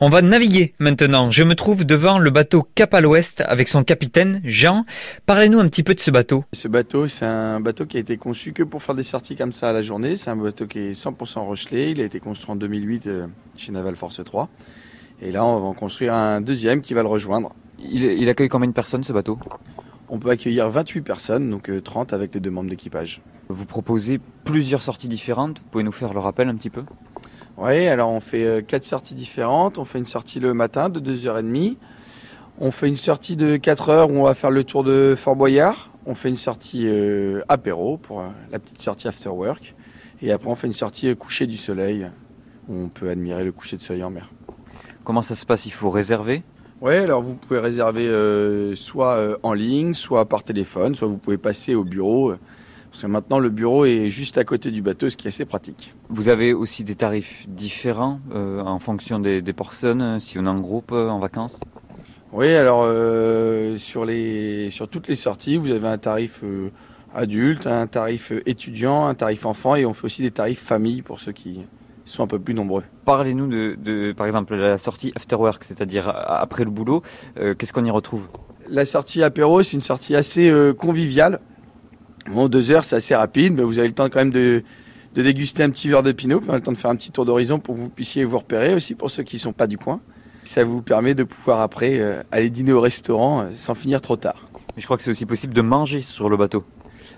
On va naviguer maintenant. Je me trouve devant le bateau Cap à l'Ouest avec son capitaine Jean. Parlez-nous un petit peu de ce bateau. Ce bateau, c'est un bateau qui a été conçu que pour faire des sorties comme ça à la journée. C'est un bateau qui est 100% Rochelet. Il a été construit en 2008 euh, chez Naval Force 3. Et là, on va en construire un deuxième qui va le rejoindre. Il, accueille combien de personnes ce bateau? On peut accueillir 28 personnes, donc 30 euh, avec les deux membres d'équipage. Vous proposez plusieurs sorties différentes. Vous pouvez nous faire le rappel un petit peu? Oui, alors on fait euh, quatre sorties différentes. On fait une sortie le matin de 2h30. On fait une sortie de 4 heures où on va faire le tour de Fort Boyard. On fait une sortie euh, apéro pour euh, la petite sortie after work. Et après, on fait une sortie coucher du soleil où on peut admirer le coucher de soleil en mer. Comment ça se passe? Il faut réserver? Oui, alors vous pouvez réserver soit en ligne, soit par téléphone, soit vous pouvez passer au bureau. Parce que maintenant, le bureau est juste à côté du bateau, ce qui est assez pratique. Vous avez aussi des tarifs différents euh, en fonction des, personnes, euh, si on est en groupe, euh, en vacances? Oui, alors sur, les, sur toutes les sorties, vous avez un tarif adulte, un tarif étudiant, un tarif enfant, et on fait aussi des tarifs famille pour ceux qui sont un peu plus nombreux. Parlez-nous de, de, par exemple, la sortie after work, c'est-à-dire après le boulot. Qu'est-ce qu'on y retrouve? La sortie apéro, c'est une sortie assez conviviale. Bon, deux heures, c'est assez rapide, mais vous avez le temps quand même de, déguster un petit verre de pinot, puis on a le temps de faire un petit tour d'horizon pour que vous puissiez vous repérer aussi pour ceux qui ne sont pas du coin. Ça vous permet de pouvoir après euh, aller dîner au restaurant euh, sans finir trop tard. je crois que c'est aussi possible de manger sur le bateau.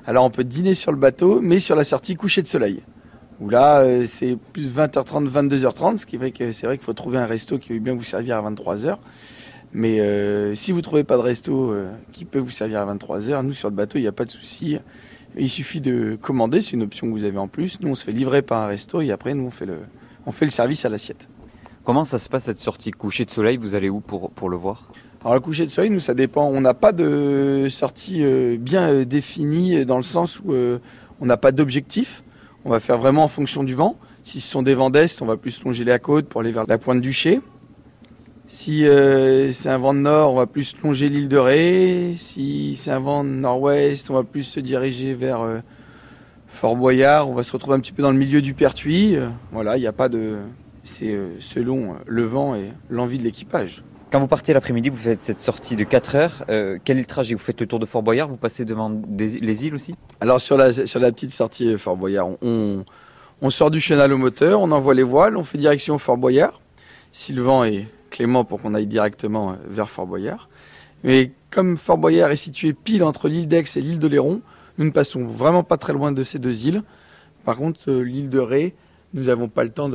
Alors on peut dîner sur le bateau, mais sur la sortie coucher de soleil. Où là, euh, c'est plus 20h30, 22h30, ce qui fait que c'est vrai qu'il faut trouver un resto qui veut bien vous servir à 23h. Mais euh, si vous ne trouvez pas de resto euh, qui peut vous servir à 23h, nous sur le bateau, il n'y a pas de souci. Il suffit de commander, c'est une option que vous avez en plus. Nous, on se fait livrer par un resto et après, nous, on fait le, on fait le service à l'assiette. Comment ça se passe cette sortie? Coucher de soleil Vous allez où pour, pour le voir? Alors, le coucher de soleil, nous, ça dépend. On n'a pas de sortie euh, bien définie dans le sens où on n'a pas d'objectif. On va faire vraiment en fonction du vent. Si ce sont des vents d'est, on va plus longer la côte pour aller vers la pointe du Ché. Si euh, c'est un vent de nord, on va plus longer l'île de Ré. Si c'est un vent de nord-ouest, on va plus se diriger vers euh, Fort Boyard. On va se retrouver un petit peu dans le milieu du Pertuis. Euh, voilà, il n'y a pas de. C'est selon le vent et l'envie de l'équipage. Quand vous partez l'après-midi, vous faites cette sortie de 4 heures. quel est le trajet? Vous faites le tour de Fort Boyard Vous passez devant les îles aussi? Alors, sur la, sur la petite sortie Fort Boyard, on, on sort du chenal au moteur, on envoie les voiles, on fait direction Fort Boyard. Si le vent est Clément pour qu'on aille directement euh, vers Fort Boyard. Mais comme Fort Boyard est situé pile entre l'île d'Aix et l'île de Léron, nous ne passons vraiment pas très loin de ces deux îles. Par contre, euh, l'île de Ré, nous n'avons pas le temps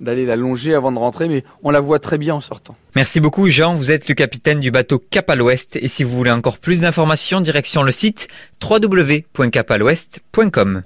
d'aller la longer avant de rentrer, mais on la voit très bien en sortant. Merci beaucoup Jean, vous êtes le capitaine du bateau Cap à l'Ouest et si vous voulez encore plus d'informations, direction le site www.capalouest.com.